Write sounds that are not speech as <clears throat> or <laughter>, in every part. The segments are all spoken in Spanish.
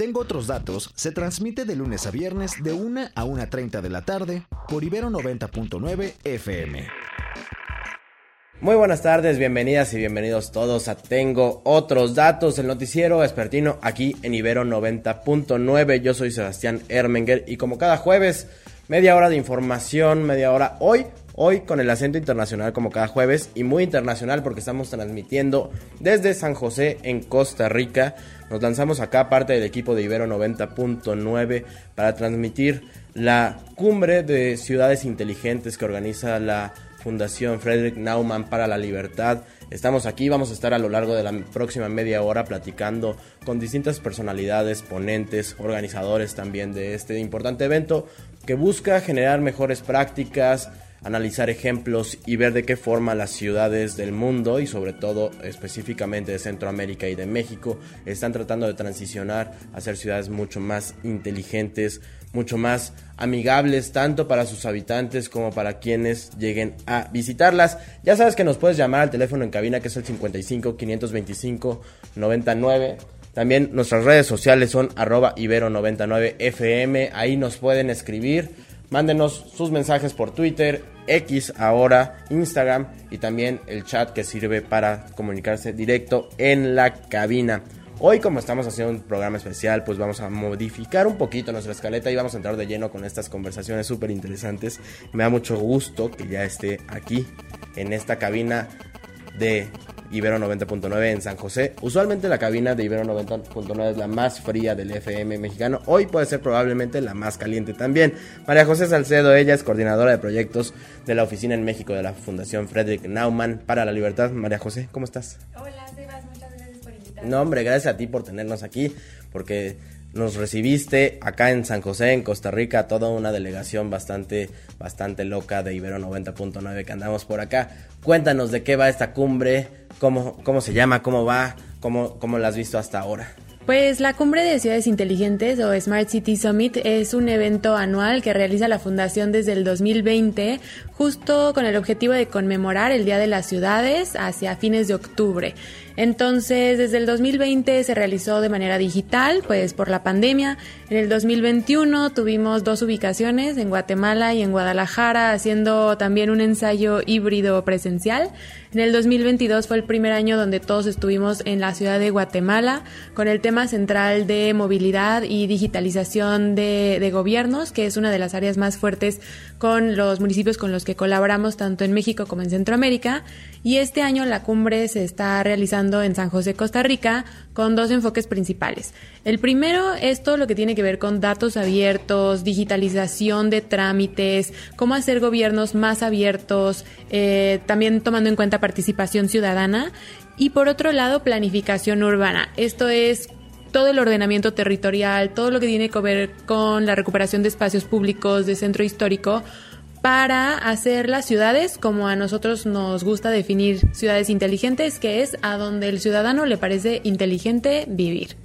Tengo otros datos. Se transmite de lunes a viernes de 1 a 1.30 de la tarde por Ibero 90.9 FM. Muy buenas tardes, bienvenidas y bienvenidos todos a Tengo otros datos, el noticiero expertino aquí en Ibero 90.9. Yo soy Sebastián Ermenger y como cada jueves, media hora de información, media hora hoy, hoy con el acento internacional como cada jueves y muy internacional porque estamos transmitiendo desde San José en Costa Rica. Nos lanzamos acá parte del equipo de Ibero 90.9 para transmitir la cumbre de ciudades inteligentes que organiza la Fundación Frederick Naumann para la Libertad. Estamos aquí, vamos a estar a lo largo de la próxima media hora platicando con distintas personalidades, ponentes, organizadores también de este importante evento que busca generar mejores prácticas, analizar ejemplos y ver de qué forma las ciudades del mundo y sobre todo específicamente de Centroamérica y de México están tratando de transicionar a ser ciudades mucho más inteligentes, mucho más amigables tanto para sus habitantes como para quienes lleguen a visitarlas. Ya sabes que nos puedes llamar al teléfono en cabina que es el 55 525 99. También nuestras redes sociales son arroba ibero99fm. Ahí nos pueden escribir. Mándenos sus mensajes por Twitter, X ahora, Instagram y también el chat que sirve para comunicarse directo en la cabina. Hoy como estamos haciendo un programa especial, pues vamos a modificar un poquito nuestra escaleta y vamos a entrar de lleno con estas conversaciones súper interesantes. Me da mucho gusto que ya esté aquí en esta cabina de Ibero 90.9 en San José. Usualmente la cabina de Ibero 90.9 es la más fría del FM mexicano. Hoy puede ser probablemente la más caliente también. María José Salcedo, ella es coordinadora de proyectos de la oficina en México de la Fundación Frederick Naumann para la Libertad. María José, ¿cómo estás? Hola, Sebas, muchas gracias por invitarme. No, hombre, gracias a ti por tenernos aquí, porque nos recibiste acá en San José, en Costa Rica, toda una delegación bastante, bastante loca de Ibero 90.9 que andamos por acá. Cuéntanos de qué va esta cumbre, cómo, cómo se llama, cómo va, cómo, cómo la has visto hasta ahora. Pues la Cumbre de Ciudades Inteligentes o Smart City Summit es un evento anual que realiza la Fundación desde el 2020, justo con el objetivo de conmemorar el Día de las Ciudades hacia fines de octubre. Entonces, desde el 2020 se realizó de manera digital, pues por la pandemia. En el 2021 tuvimos dos ubicaciones, en Guatemala y en Guadalajara, haciendo también un ensayo híbrido presencial. En el 2022 fue el primer año donde todos estuvimos en la ciudad de Guatemala con el tema central de movilidad y digitalización de, de, gobiernos, que es una de las áreas más fuertes con los municipios con los que colaboramos tanto en México como en Centroamérica. Y este año la cumbre se está realizando en San José, Costa Rica, con dos enfoques principales. El primero es todo lo que tiene que ver con datos abiertos, digitalización de trámites, cómo hacer gobiernos más abiertos, eh, también tomando en cuenta participación ciudadana. Y por otro lado, planificación urbana. Esto es todo el ordenamiento territorial, todo lo que tiene que ver con la recuperación de espacios públicos, de centro histórico, para hacer las ciudades como a nosotros nos gusta definir ciudades inteligentes, que es a donde el ciudadano le parece inteligente vivir.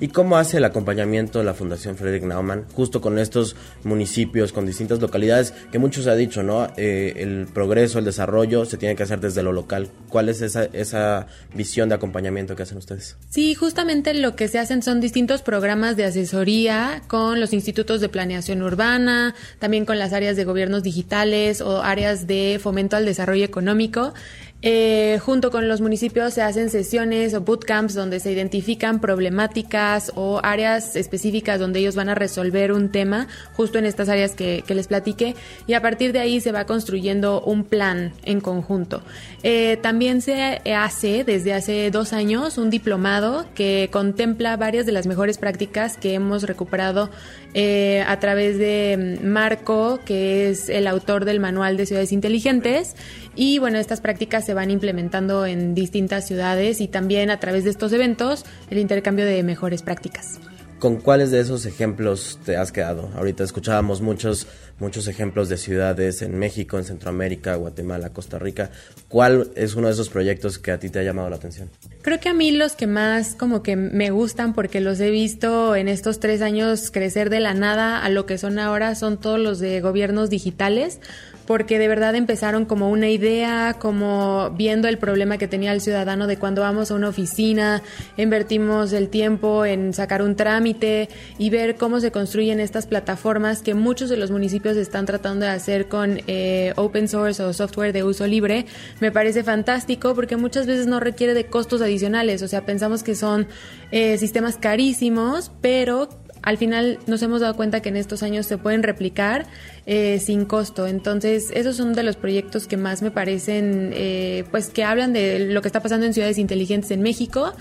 ¿Y cómo hace el acompañamiento la Fundación Frederick Naumann justo con estos municipios, con distintas localidades que muchos ha dicho, ¿no? Eh, el progreso, el desarrollo se tiene que hacer desde lo local. ¿Cuál es esa, esa visión de acompañamiento que hacen ustedes? Sí, justamente lo que se hacen son distintos programas de asesoría con los institutos de planeación urbana, también con las áreas de gobiernos digitales o áreas de fomento al desarrollo económico. Eh, junto con los municipios se hacen sesiones o bootcamps donde se identifican problemáticas o áreas específicas donde ellos van a resolver un tema, justo en estas áreas que, les platiqué, y a partir de ahí se va construyendo un plan en conjunto. Eh, también se hace desde hace dos años un diplomado que contempla varias de las mejores prácticas que hemos recuperado eh, a través de Marco, que es el autor del Manual de Ciudades Inteligentes. Y bueno, estas prácticas se van implementando en distintas ciudades y también a través de estos eventos el intercambio de mejores prácticas. ¿Con cuáles de esos ejemplos te has quedado? Ahorita escuchábamos muchos, muchos ejemplos de ciudades en México, en Centroamérica, Guatemala, Costa Rica. ¿Cuál es uno de esos proyectos que a ti te ha llamado la atención? Creo que a mí los que más como que me gustan porque los he visto en estos tres años crecer de la nada a lo que son ahora son todos los de gobiernos digitales porque de verdad empezaron como una idea, como viendo el problema que tenía el ciudadano de cuando vamos a una oficina, invertimos el tiempo en sacar un trámite y ver cómo se construyen estas plataformas que muchos de los municipios están tratando de hacer con eh, open source o software de uso libre, me parece fantástico porque muchas veces no requiere de costos adicionales, o sea, pensamos que son eh, sistemas carísimos, pero al final nos hemos dado cuenta que en estos años se pueden replicar eh, sin costo. Entonces, esos son de los proyectos que más me parecen, eh, pues que hablan de lo que está pasando en ciudades inteligentes en México.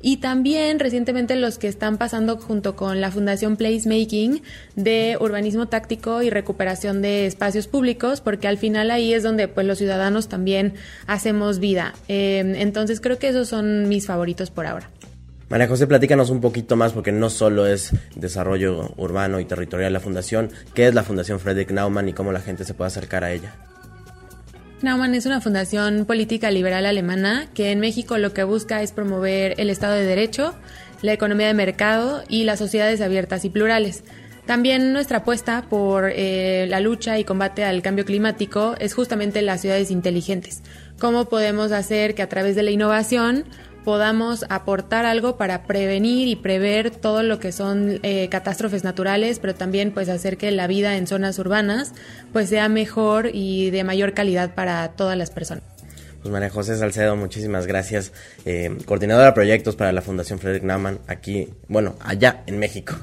Y también recientemente los que están pasando junto con la Fundación Placemaking de urbanismo táctico y recuperación de espacios públicos, porque al final ahí es donde pues los ciudadanos también hacemos vida. Eh, entonces creo que esos son mis favoritos por ahora. María José, platícanos un poquito más, porque no solo es desarrollo urbano y territorial la fundación. ¿Qué es la Fundación Frederick Naumann y cómo la gente se puede acercar a ella? Naumann es una fundación política liberal alemana que en México lo que busca es promover el Estado de Derecho, la economía de mercado y las sociedades abiertas y plurales. También nuestra apuesta por eh, la lucha y combate al cambio climático es justamente las ciudades inteligentes. ¿Cómo podemos hacer que a través de la innovación podamos aportar algo para prevenir y prever todo lo que son eh, catástrofes naturales, pero también pues hacer que la vida en zonas urbanas pues sea mejor y de mayor calidad para todas las personas. Pues María José Salcedo, muchísimas gracias. Eh, coordinadora de proyectos para la Fundación Frederick Naumann, aquí, bueno, allá en México.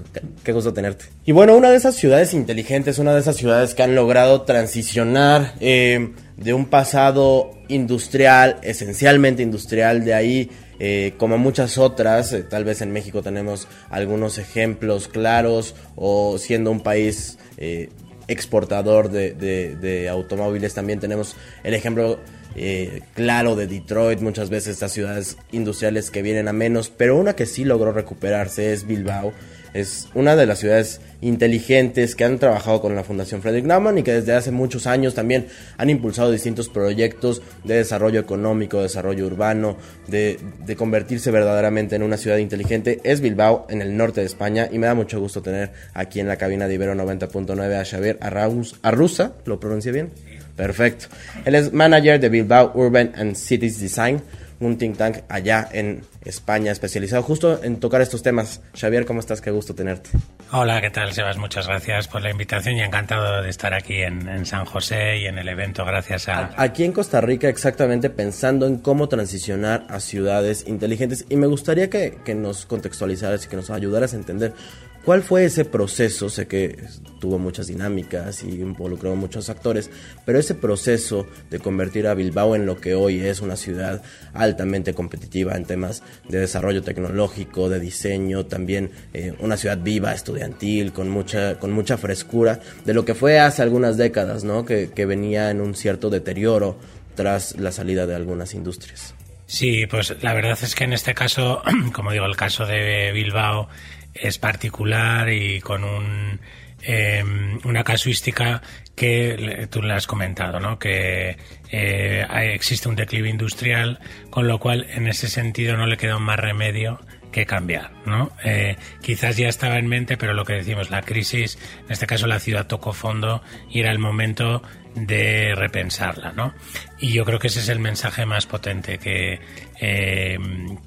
Qué gusto tenerte. Y bueno, una de esas ciudades inteligentes, una de esas ciudades que han logrado transicionar eh, de un pasado industrial, esencialmente industrial, de ahí eh, como muchas otras, tal vez en México tenemos algunos ejemplos claros o siendo un país exportador de, automóviles. También tenemos el ejemplo claro de Detroit, muchas veces estas ciudades industriales que vienen a menos, pero una que sí logró recuperarse es Bilbao es una de las ciudades inteligentes que han trabajado con la Fundación Frederick Naumann y que desde hace muchos años también han impulsado distintos proyectos de desarrollo económico, desarrollo urbano, de, convertirse verdaderamente en una ciudad inteligente. Es Bilbao, en el norte de España, y me da mucho gusto tener aquí en la cabina de Ibero 90.9 a Xavier Arrusa, ¿lo pronuncié bien? Perfecto. Él es manager de Bilbao Urban and Cities Design un think tank allá en España especializado justo en tocar estos temas. Xavier, ¿cómo estás? Qué gusto tenerte. Hola, ¿qué tal, Sebas? Muchas gracias por la invitación y encantado de estar aquí en, San José y en el evento gracias a... Aquí en Costa Rica exactamente pensando en cómo transicionar a ciudades inteligentes y me gustaría que, que nos contextualizaras y que nos ayudaras a entender ¿Cuál fue ese proceso? Sé que tuvo muchas dinámicas y involucró muchos actores, pero ese proceso de convertir a Bilbao en lo que hoy es una ciudad altamente competitiva en temas de desarrollo tecnológico, de diseño, también eh, una ciudad viva, estudiantil, con mucha, con mucha frescura, de lo que fue hace algunas décadas, ¿no? Que, que venía en un cierto deterioro tras la salida de algunas industrias. Sí, pues la verdad es que en este caso, <clears throat> como digo, el caso de Bilbao, es particular y con un, em, una casuística que tú le has comentado, ¿no? que eh, existe un declive industrial, con lo cual en ese sentido no le queda más remedio que cambiar, ¿no? Eh, quizás ya estaba en mente, pero lo que decimos, la crisis, en este caso la ciudad tocó fondo y era el momento de repensarla, ¿no? Y yo creo que ese es el mensaje más potente, que, eh,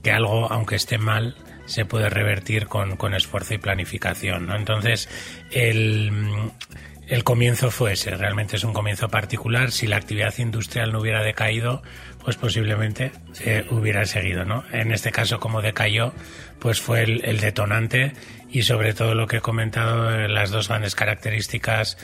que algo, aunque esté mal, se puede revertir con, con esfuerzo y planificación. ¿no? Entonces, el, el comienzo fue ese, realmente es un comienzo particular. Si la actividad industrial no hubiera decaído, pues posiblemente se hubiera seguido. ¿no? En este caso, como decayó, pues fue el, el detonante y sobre todo lo que he comentado, eh, las dos grandes características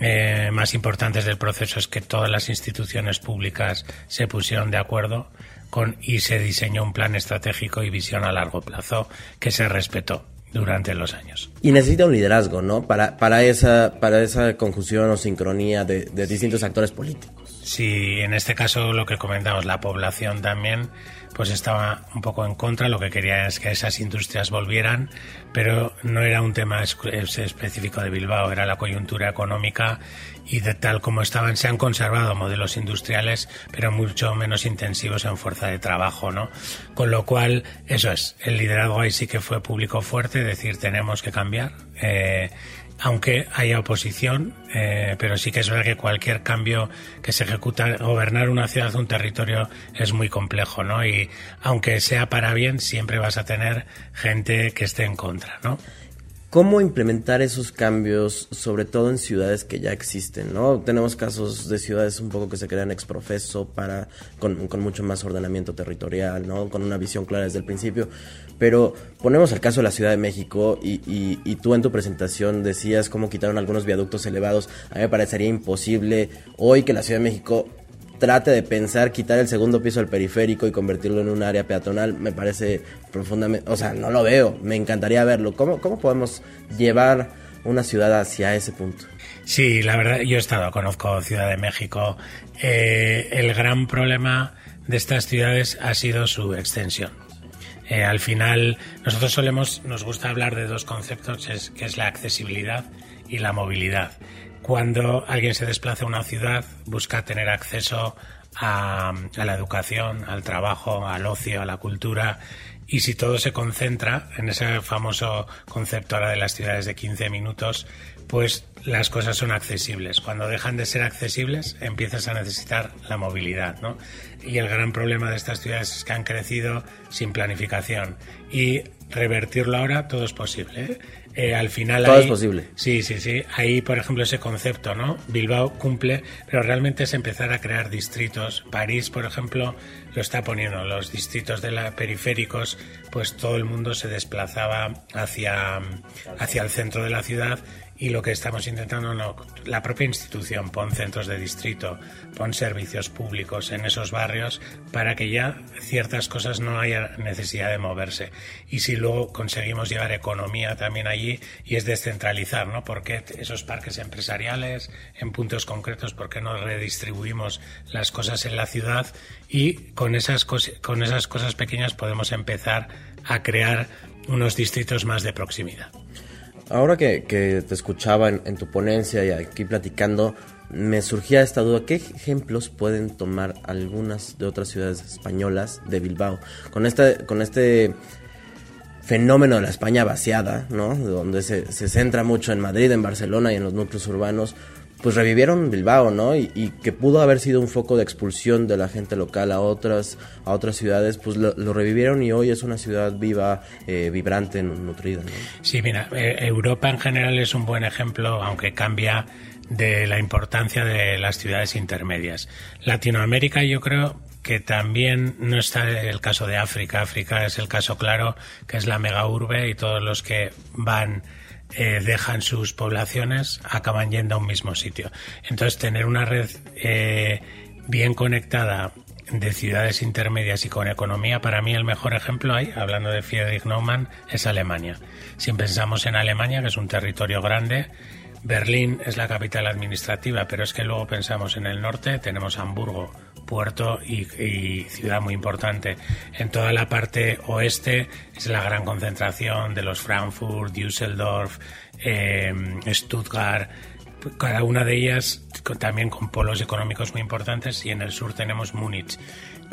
eh, más importantes del proceso es que todas las instituciones públicas se pusieron de acuerdo con, y se diseñó un plan estratégico y visión a largo plazo que se respetó durante los años. Y necesita un liderazgo, ¿no? Para, para, esa, para esa conjunción o sincronía de, de distintos actores políticos. Sí, en este caso lo que comentamos, la población también pues estaba un poco en contra, lo que quería es que esas industrias volvieran, pero no era un tema específico de Bilbao, era la coyuntura económica y de tal como estaban se han conservado modelos industriales, pero mucho menos intensivos en fuerza de trabajo, ¿no? Con lo cual, eso es, el liderazgo ahí sí que fue público fuerte, decir, tenemos que cambiar. Eh, aunque haya oposición, eh, pero sí que es verdad que cualquier cambio que se ejecuta, gobernar una ciudad, un territorio, es muy complejo, ¿no? Y aunque sea para bien, siempre vas a tener gente que esté en contra, ¿no? ¿Cómo implementar esos cambios, sobre todo en ciudades que ya existen? ¿no? Tenemos casos de ciudades un poco que se crean exprofeso para, con, con, mucho más ordenamiento territorial, ¿no? con una visión clara desde el principio. Pero ponemos el caso de la Ciudad de México y, y, y tú en tu presentación decías cómo quitaron algunos viaductos elevados. A mí me parecería imposible hoy que la Ciudad de México trate de pensar quitar el segundo piso del periférico y convertirlo en un área peatonal me parece profundamente, o sea, no lo veo, me encantaría verlo. ¿Cómo, cómo podemos llevar una ciudad hacia ese punto? Sí, la verdad, yo he estado, conozco Ciudad de México. Eh, el gran problema de estas ciudades ha sido su extensión. Eh, al final, nosotros solemos, nos gusta hablar de dos conceptos, que es la accesibilidad y la movilidad. Cuando alguien se desplaza a una ciudad, busca tener acceso a, la educación, al trabajo, al ocio, a la cultura. Y si todo se concentra en ese famoso concepto ahora de las ciudades de 15 minutos, pues las cosas son accesibles. Cuando dejan de ser accesibles, empiezas a necesitar la movilidad, ¿no? Y el gran problema de estas ciudades es que han crecido sin planificación. Y revertirlo ahora, todo es posible. ¿eh? Eh, al final todo es posible. Sí, sí, sí. Ahí, por ejemplo, ese concepto, ¿no? Bilbao cumple, pero realmente es empezar a crear distritos. París, por ejemplo, lo está poniendo. Los distritos de la periféricos, pues todo el mundo se desplazaba hacia, hacia el centro de la ciudad y lo que estamos intentando, no, la propia institución pon centros de distrito, pon servicios públicos en esos barrios para que ya ciertas cosas no haya necesidad de moverse. Y si luego conseguimos llevar economía también allí y es descentralizar, ¿no? Porque esos parques empresariales en puntos concretos, ¿por qué no redistribuimos las cosas en la ciudad? Y con esas, con esas cosas pequeñas podemos empezar a crear unos distritos más de proximidad. Ahora que, te escuchaba en, tu ponencia y aquí platicando, me surgía esta duda, ¿qué ejemplos pueden tomar algunas de otras ciudades españolas de Bilbao? Con, esta, con este fenómeno de la España vaciada, ¿no? Donde se, se centra mucho en Madrid, en Barcelona y en los núcleos urbanos, pues revivieron Bilbao, ¿no? Y, que pudo haber sido un foco de expulsión de la gente local a otras, a otras ciudades, pues lo, revivieron y hoy es una ciudad viva, eh, vibrante, nutrida, ¿no? Sí, mira, eh, Europa en general es un buen ejemplo, aunque cambia de la importancia de las ciudades intermedias. Latinoamérica yo creo que también no está el caso de África. África es el caso claro, que es la mega urbe y todos los que van eh, dejan sus poblaciones, acaban yendo a un mismo sitio. Entonces, tener una red eh, bien conectada de ciudades intermedias y con economía, para mí el mejor ejemplo hay, hablando de Friedrich Naumann, es Alemania. Si pensamos en Alemania, que es un territorio grande, Berlín es la capital administrativa, pero es que luego pensamos en el norte, tenemos Hamburgo, puerto y, ciudad muy importante. En toda la parte oeste es la gran concentración de los Frankfurt, Düsseldorf, eh, Stuttgart, cada una de ellas también con polos económicos muy importantes y en el sur tenemos Múnich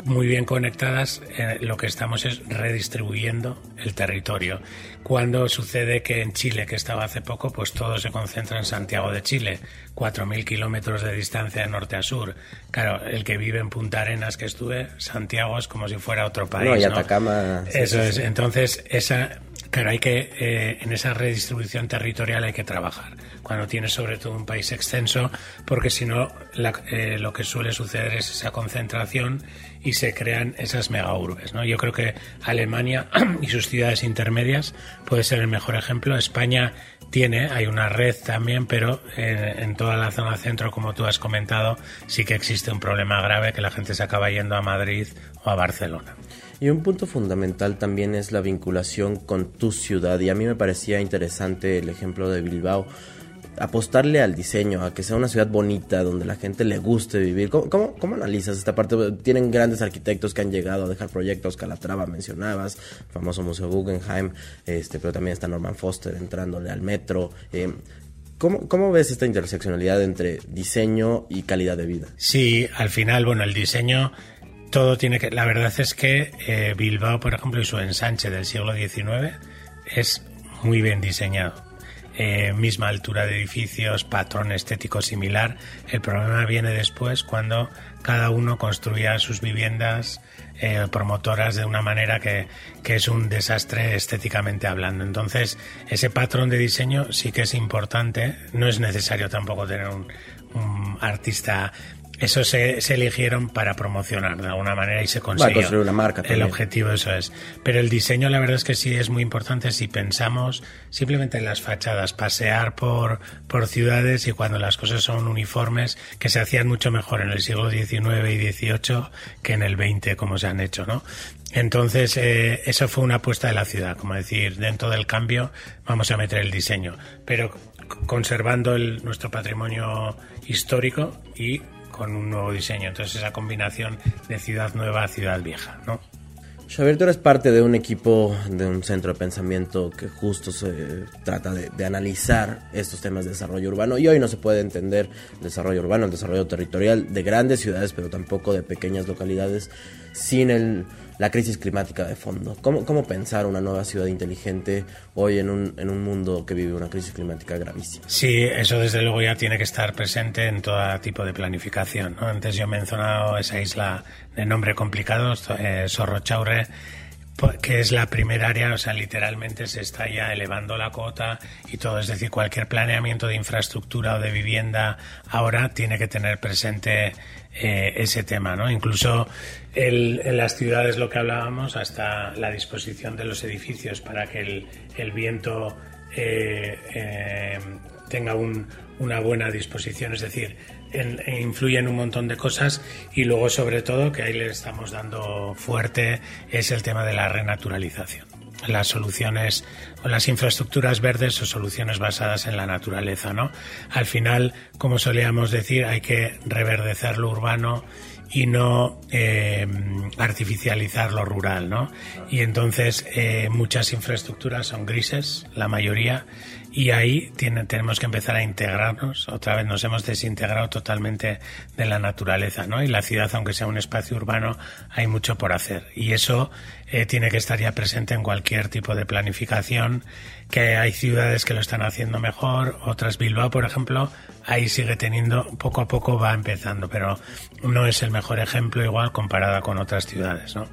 muy bien conectadas, eh, lo que estamos es redistribuyendo el territorio. Cuando sucede que en Chile, que estaba hace poco, pues todo se concentra en Santiago de Chile, 4.000 kilómetros de distancia de norte a sur. Claro, el que vive en Punta Arenas, que estuve, Santiago es como si fuera otro país. No, y Atacama. Eso es. Entonces, esa, Claro, hay que, eh, en esa redistribución territorial hay que trabajar. Cuando tienes sobre todo un país extenso, porque si no, eh, lo que suele suceder es esa concentración y se crean esas megaurbes. ¿no? Yo creo que Alemania <clears throat> y sus ciudades intermedias puede ser el mejor ejemplo. España tiene, hay una red también, pero en, toda la zona centro, como tú has comentado, sí que existe un problema grave que la gente se acaba yendo a Madrid o a Barcelona. Y un punto fundamental también es la vinculación con tu ciudad. Y a mí me parecía interesante el ejemplo de Bilbao apostarle al diseño, a que sea una ciudad bonita, donde la gente le guste vivir. ¿Cómo, cómo, analizas esta parte? Tienen grandes arquitectos que han llegado a dejar proyectos, Calatrava mencionabas, famoso Museo Guggenheim, este, pero también está Norman Foster entrándole al metro. Eh, ¿Cómo, ¿Cómo, ves esta interseccionalidad entre diseño y calidad de vida? Sí, al final, bueno, el diseño, todo tiene que... La verdad es que eh, Bilbao, por ejemplo, y su ensanche del siglo XIX es muy bien diseñado. Eh, misma altura de edificios, patrón estético similar. El problema viene después cuando cada uno construía sus viviendas eh, promotoras de una manera que, que, es un desastre estéticamente hablando. Entonces, ese patrón de diseño sí que es importante. No es necesario tampoco tener un, un artista eso se, se, eligieron para promocionar de alguna manera y se consiguió. una marca El objetivo eso es. Pero el diseño la verdad es que sí es muy importante si pensamos simplemente en las fachadas, pasear por, por ciudades y cuando las cosas son uniformes, que se hacían mucho mejor en el siglo XIX y XVIII que en el XX como se han hecho, ¿no? Entonces, eh, eso fue una apuesta de la ciudad, como decir, dentro del cambio vamos a meter el diseño, pero conservando el, nuestro patrimonio histórico y con un nuevo diseño. Entonces esa combinación de ciudad nueva a ciudad vieja, ¿no? Xavier, tú eres parte de un equipo, de un centro de pensamiento que justo se trata de, de, analizar estos temas de desarrollo urbano y hoy no se puede entender el desarrollo urbano, el desarrollo territorial de grandes ciudades, pero tampoco de pequeñas localidades sin el la crisis climática de fondo. ¿Cómo, ¿Cómo, pensar una nueva ciudad inteligente hoy en un, en un mundo que vive una crisis climática gravísima? Sí, eso desde luego ya tiene que estar presente en todo tipo de planificación. Antes yo he mencionado esa isla de nombre complicado, eh, Sorrochaurre, que es la primera área, o sea, literalmente se está ya elevando la cota y todo, es decir, cualquier planeamiento de infraestructura o de vivienda ahora tiene que tener presente eh, ese tema, ¿no? Incluso en las ciudades, lo que hablábamos, hasta la disposición de los edificios para que el, viento eh, eh, tenga una buena disposición, es decir, en, influye en un montón de cosas y luego sobre todo que ahí le estamos dando fuerte es el tema de la renaturalización las soluciones o las infraestructuras verdes o soluciones basadas en la naturaleza, ¿no? Al final, como solíamos decir, hay que reverdecer lo urbano y no eh, artificializar lo rural, ¿no? Y entonces eh, muchas infraestructuras son grises, la mayoría, y ahí tiene, tenemos que empezar a integrarnos. Otra vez nos hemos desintegrado totalmente de la naturaleza, ¿no? Y la ciudad, aunque sea un espacio urbano, hay mucho por hacer. Y eso eh, tiene que estar ya presente en cualquier tipo de planificación, que hay ciudades que lo están haciendo mejor, otras Bilbao, por ejemplo, ahí sigue teniendo, poco a poco va empezando, pero no es el mejor ejemplo igual comparada con otras ciudades, ¿no?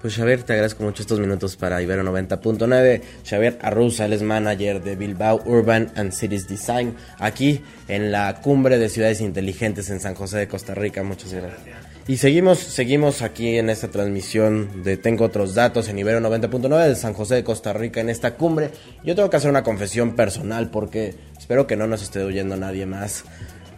Pues Xavier, te agradezco mucho estos minutos para Ibero 90.9. Xavier Arruza, él es manager de Bilbao Urban and Cities Design, aquí en la cumbre de ciudades inteligentes en San José de Costa Rica. Muchas gracias. Y seguimos, seguimos aquí en esta transmisión de Tengo otros datos en Ibero 90.9 de San José de Costa Rica en esta cumbre. Yo tengo que hacer una confesión personal porque espero que no nos esté oyendo nadie más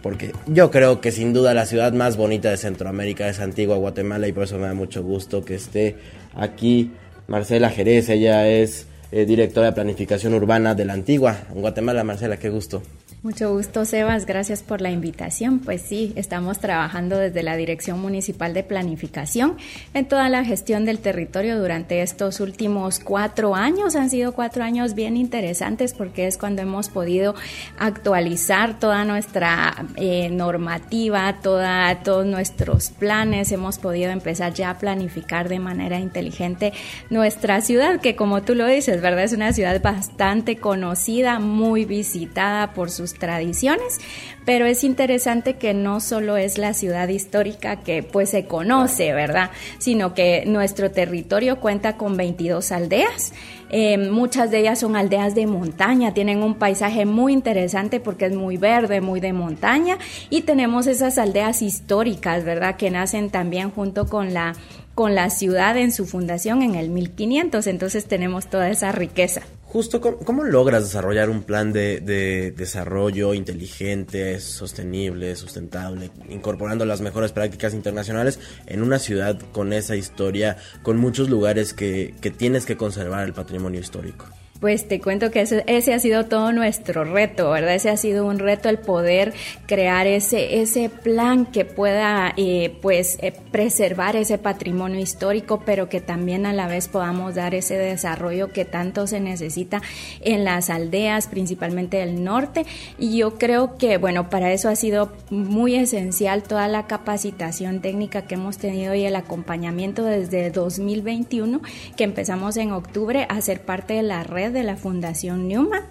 porque yo creo que sin duda la ciudad más bonita de Centroamérica es Antigua Guatemala y por eso me da mucho gusto que esté aquí Marcela Jerez, ella es eh, directora de planificación urbana de la Antigua en Guatemala. Marcela, qué gusto. Mucho gusto, Sebas. Gracias por la invitación. Pues sí, estamos trabajando desde la Dirección Municipal de Planificación en toda la gestión del territorio durante estos últimos cuatro años. Han sido cuatro años bien interesantes porque es cuando hemos podido actualizar toda nuestra eh, normativa, todos nuestros planes. Hemos podido empezar ya a planificar de manera inteligente nuestra ciudad, que como tú lo dices, ¿verdad? Es una ciudad bastante conocida, muy visitada por sus tradiciones, pero es interesante que no solo es la ciudad histórica que pues se conoce, ¿verdad? Sino que nuestro territorio cuenta con 22 aldeas. Eh, muchas de ellas son aldeas de montaña, tienen un paisaje muy interesante porque es muy verde, muy de montaña y tenemos esas aldeas históricas, ¿verdad? Que nacen también junto con la con la ciudad en su fundación en el 1500, entonces tenemos toda esa riqueza. Justo, ¿cómo, logras desarrollar un plan de, desarrollo inteligente, sostenible, sustentable, incorporando las mejores prácticas internacionales en una ciudad con esa historia, con muchos lugares que, que tienes que conservar el patrimonio histórico? Pues te cuento que ese, ha sido todo nuestro reto, ¿verdad? Ese ha sido un reto el poder crear ese, ese plan que pueda, eh, pues, eh, preservar ese patrimonio histórico, pero que también a la vez podamos dar ese desarrollo que tanto se necesita en las aldeas, principalmente del norte. Y yo creo que, bueno, para eso ha sido muy esencial toda la capacitación técnica que hemos tenido y el acompañamiento desde 2021, que empezamos en octubre a ser parte de la red de la Fundación Newman.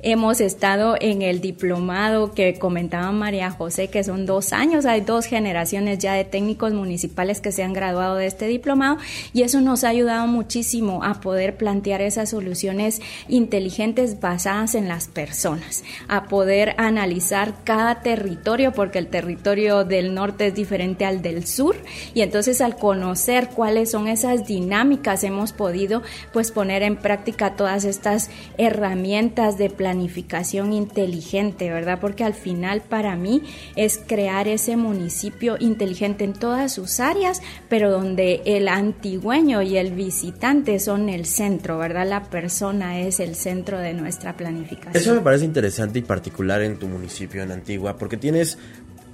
Hemos estado en el diplomado que comentaba María José, que son dos años, hay dos generaciones ya de técnicos municipales que se han graduado de este diplomado y eso nos ha ayudado muchísimo a poder plantear esas soluciones inteligentes basadas en las personas, a poder analizar cada territorio, porque el territorio del norte es diferente al del sur y entonces al conocer cuáles son esas dinámicas hemos podido pues poner en práctica todas estas herramientas de planificación inteligente, ¿verdad? Porque al final para mí es crear ese municipio inteligente en todas sus áreas, pero donde el antigüeño y el visitante son el centro, ¿verdad? La persona es el centro de nuestra planificación. Eso me parece interesante y particular en tu municipio, en Antigua, porque tienes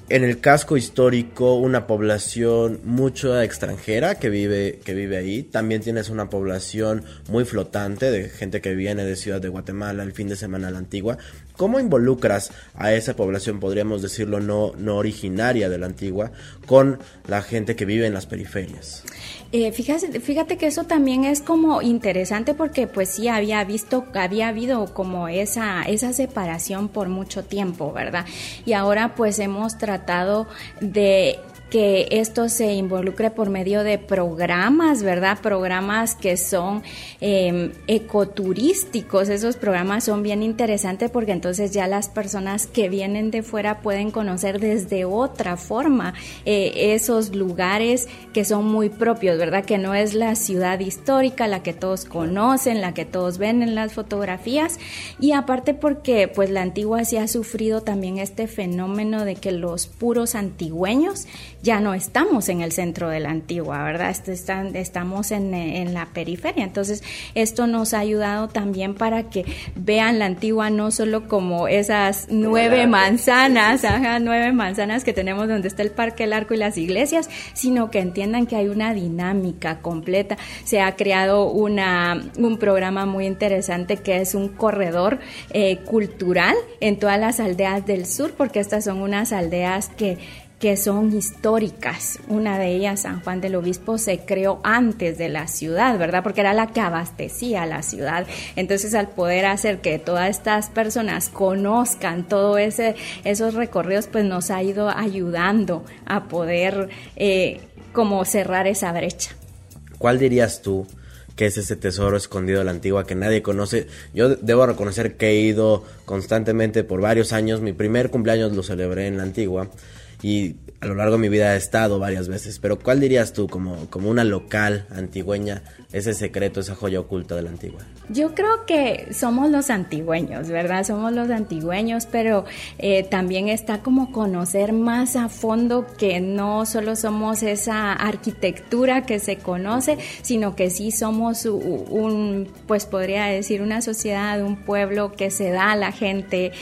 en el casco histórico una población mucho extranjera que vive, que vive ahí. También tienes una población muy flotante de gente que viene de Ciudad de Guatemala el fin de semana a la antigua. ¿Cómo involucras a esa población, podríamos decirlo, no, no originaria de la antigua, con la gente que vive en las periferias? Eh, fíjate, fíjate que eso también es como interesante porque pues sí había visto, había habido como esa, esa separación por mucho tiempo, ¿verdad? Y ahora pues hemos tratado de que esto se involucre por medio de programas, ¿verdad? Programas que son em, ecoturísticos. Esos programas son bien interesantes porque entonces ya las personas que vienen de fuera pueden conocer desde otra forma eh, esos lugares que son muy propios, ¿verdad? Que no es la ciudad histórica, la que todos conocen, la que todos ven en las fotografías. Y aparte porque pues la antigua sí ha sufrido también este fenómeno de que los puros antigüeños ya no estamos en el centro de la antigua, ¿verdad? Este, estamos en, la periferia. Entonces, esto nos ha ayudado también para que vean la antigua no solo como esas nueve manzanas, ajá, nueve manzanas que tenemos donde está el Parque El Arco y las iglesias, sino que entiendan que hay una dinámica completa. Se ha creado una, un programa muy interesante que es un corredor eh, cultural en todas las aldeas del sur, porque estas son unas aldeas que que son históricas. Una de ellas, San Juan del Obispo, se creó antes de la ciudad, ¿verdad? Porque era la que abastecía la ciudad. Entonces, al poder hacer que todas estas personas conozcan todo ese, esos recorridos, pues nos ha ido ayudando a poder eh, como cerrar esa brecha. ¿Cuál dirías tú? que es ese tesoro escondido de la antigua que nadie conoce. Yo debo reconocer que he ido constantemente por varios años. Mi primer cumpleaños lo celebré en la antigua y a lo largo de mi vida he estado varias veces, pero ¿cuál dirías tú como, como una local antigüeña, ese secreto, esa joya oculta de la antigua? Yo creo que somos los antigüeños, ¿verdad? Somos los antigüeños, pero eh, también está como conocer más a fondo que no solo somos esa arquitectura que se conoce, sino que sí somos un, pues podría decir, una sociedad, un pueblo que se da a la gente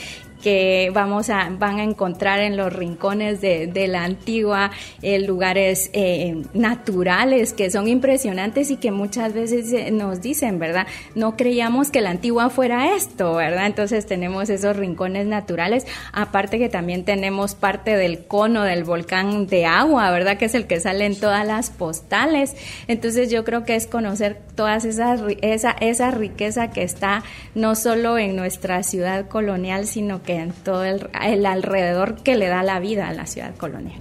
que vamos a, van a encontrar en los rincones de, de la antigua, eh, lugares eh, naturales que son impresionantes y que muchas veces eh, nos dicen, ¿verdad? No creíamos que la antigua fuera esto, ¿verdad? Entonces tenemos esos rincones naturales, aparte que también tenemos parte del cono del volcán de agua, ¿verdad? Que es el que sale en todas las postales. Entonces yo creo que es conocer todas esas, esa, esa riqueza que está no solo en nuestra ciudad colonial, sino que en todo el, alrededor que le da la vida a la ciudad colonial.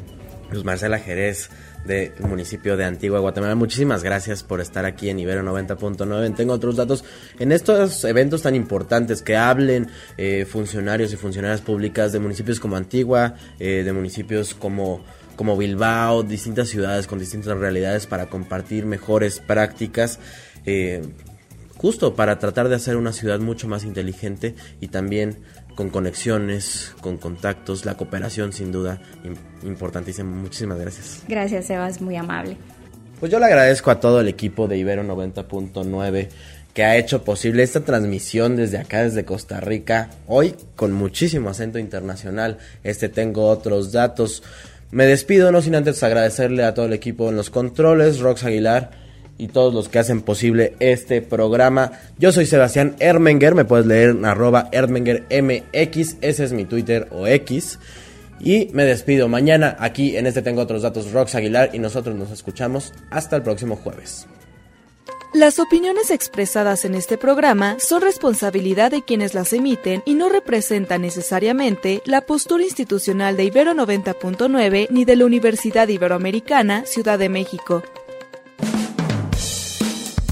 Pues Marcela Jerez del municipio de Antigua Guatemala. Muchísimas gracias por estar aquí en Ibero 90.9. Tengo otros datos. En estos eventos tan importantes que hablen eh, funcionarios y funcionarias públicas de municipios como Antigua, eh, de municipios como, como Bilbao, distintas ciudades con distintas realidades para compartir mejores prácticas. Eh, justo para tratar de hacer una ciudad mucho más inteligente y también con conexiones, con contactos, la cooperación sin duda importantísima. Muchísimas gracias. Gracias, Sebas, muy amable. Pues yo le agradezco a todo el equipo de Ibero 90.9 que ha hecho posible esta transmisión desde acá, desde Costa Rica, hoy con muchísimo acento internacional. Este tengo otros datos. Me despido, no sin antes agradecerle a todo el equipo en los controles, Rox Aguilar y todos los que hacen posible este programa. Yo soy Sebastián Ermenger, me puedes leer en arroba ErmengerMX, ese es mi Twitter o X. Y me despido mañana aquí en este Tengo Otros Datos Rox Aguilar y nosotros nos escuchamos hasta el próximo jueves. Las opiniones expresadas en este programa son responsabilidad de quienes las emiten y no representan necesariamente la postura institucional de Ibero 90.9 ni de la Universidad Iberoamericana, Ciudad de México.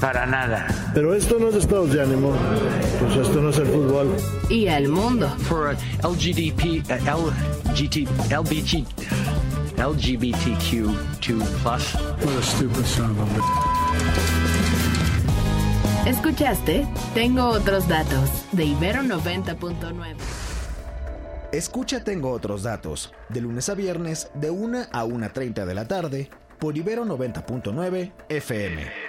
para nada. Pero esto no es estados de ánimo. Pues esto no es el fútbol. Y al mundo. For LGDP, LGT, LBG, LGBTQ2+. What a stupid son of a... ¿Escuchaste? Tengo otros datos de Ibero 90.9. Escucha Tengo otros datos de lunes a viernes de 1 a 1.30 de la tarde por Ibero 90.9 FM.